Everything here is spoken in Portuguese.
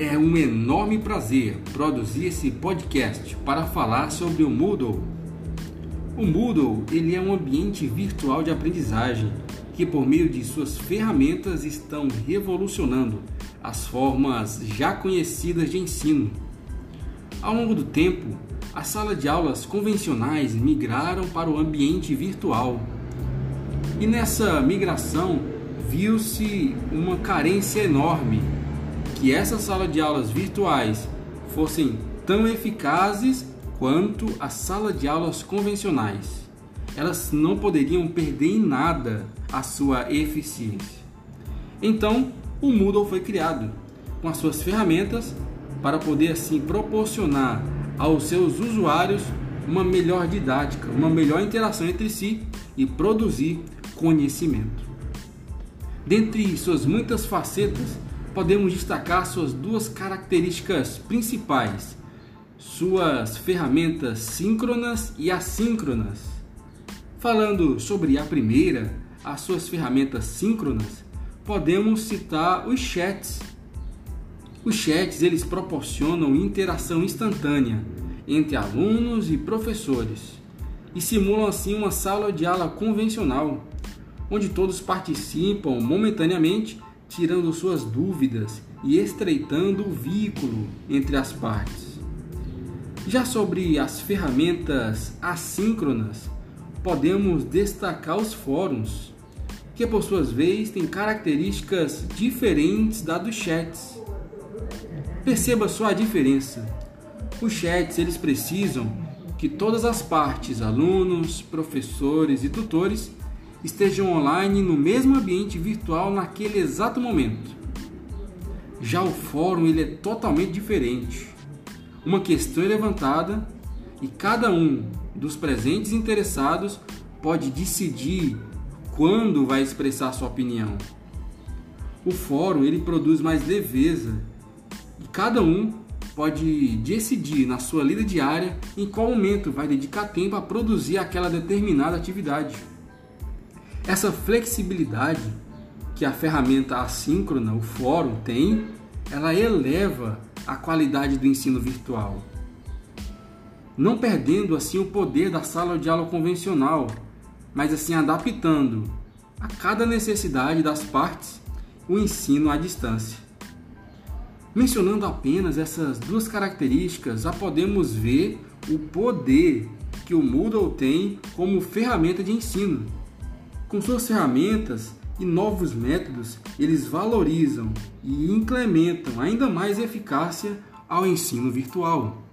É um enorme prazer produzir esse podcast para falar sobre o Moodle. O Moodle ele é um ambiente virtual de aprendizagem que, por meio de suas ferramentas, estão revolucionando as formas já conhecidas de ensino. Ao longo do tempo, as salas de aulas convencionais migraram para o ambiente virtual. E nessa migração viu-se uma carência enorme que essas salas de aulas virtuais fossem tão eficazes quanto as salas de aulas convencionais. Elas não poderiam perder em nada a sua eficiência. Então, o Moodle foi criado com as suas ferramentas para poder assim proporcionar aos seus usuários uma melhor didática, uma melhor interação entre si e produzir conhecimento. Dentre suas muitas facetas, podemos destacar suas duas características principais: suas ferramentas síncronas e assíncronas. Falando sobre a primeira, as suas ferramentas síncronas, podemos citar os chats. Os chats eles proporcionam interação instantânea entre alunos e professores e simulam assim uma sala de aula convencional, onde todos participam momentaneamente tirando suas dúvidas e estreitando o vínculo entre as partes. Já sobre as ferramentas assíncronas, podemos destacar os fóruns, que por suas vezes têm características diferentes da dos chats. Perceba só a diferença. Os chats eles precisam que todas as partes, alunos, professores e tutores, estejam online no mesmo ambiente virtual naquele exato momento. Já o fórum ele é totalmente diferente. Uma questão é levantada e cada um dos presentes interessados pode decidir quando vai expressar sua opinião. O fórum ele produz mais leveza e cada um pode decidir na sua lida diária em qual momento vai dedicar tempo a produzir aquela determinada atividade. Essa flexibilidade que a ferramenta assíncrona, o fórum, tem, ela eleva a qualidade do ensino virtual. Não perdendo assim o poder da sala de aula convencional, mas assim adaptando a cada necessidade das partes o ensino à distância. Mencionando apenas essas duas características, já podemos ver o poder que o Moodle tem como ferramenta de ensino. Com suas ferramentas e novos métodos, eles valorizam e implementam ainda mais eficácia ao ensino virtual.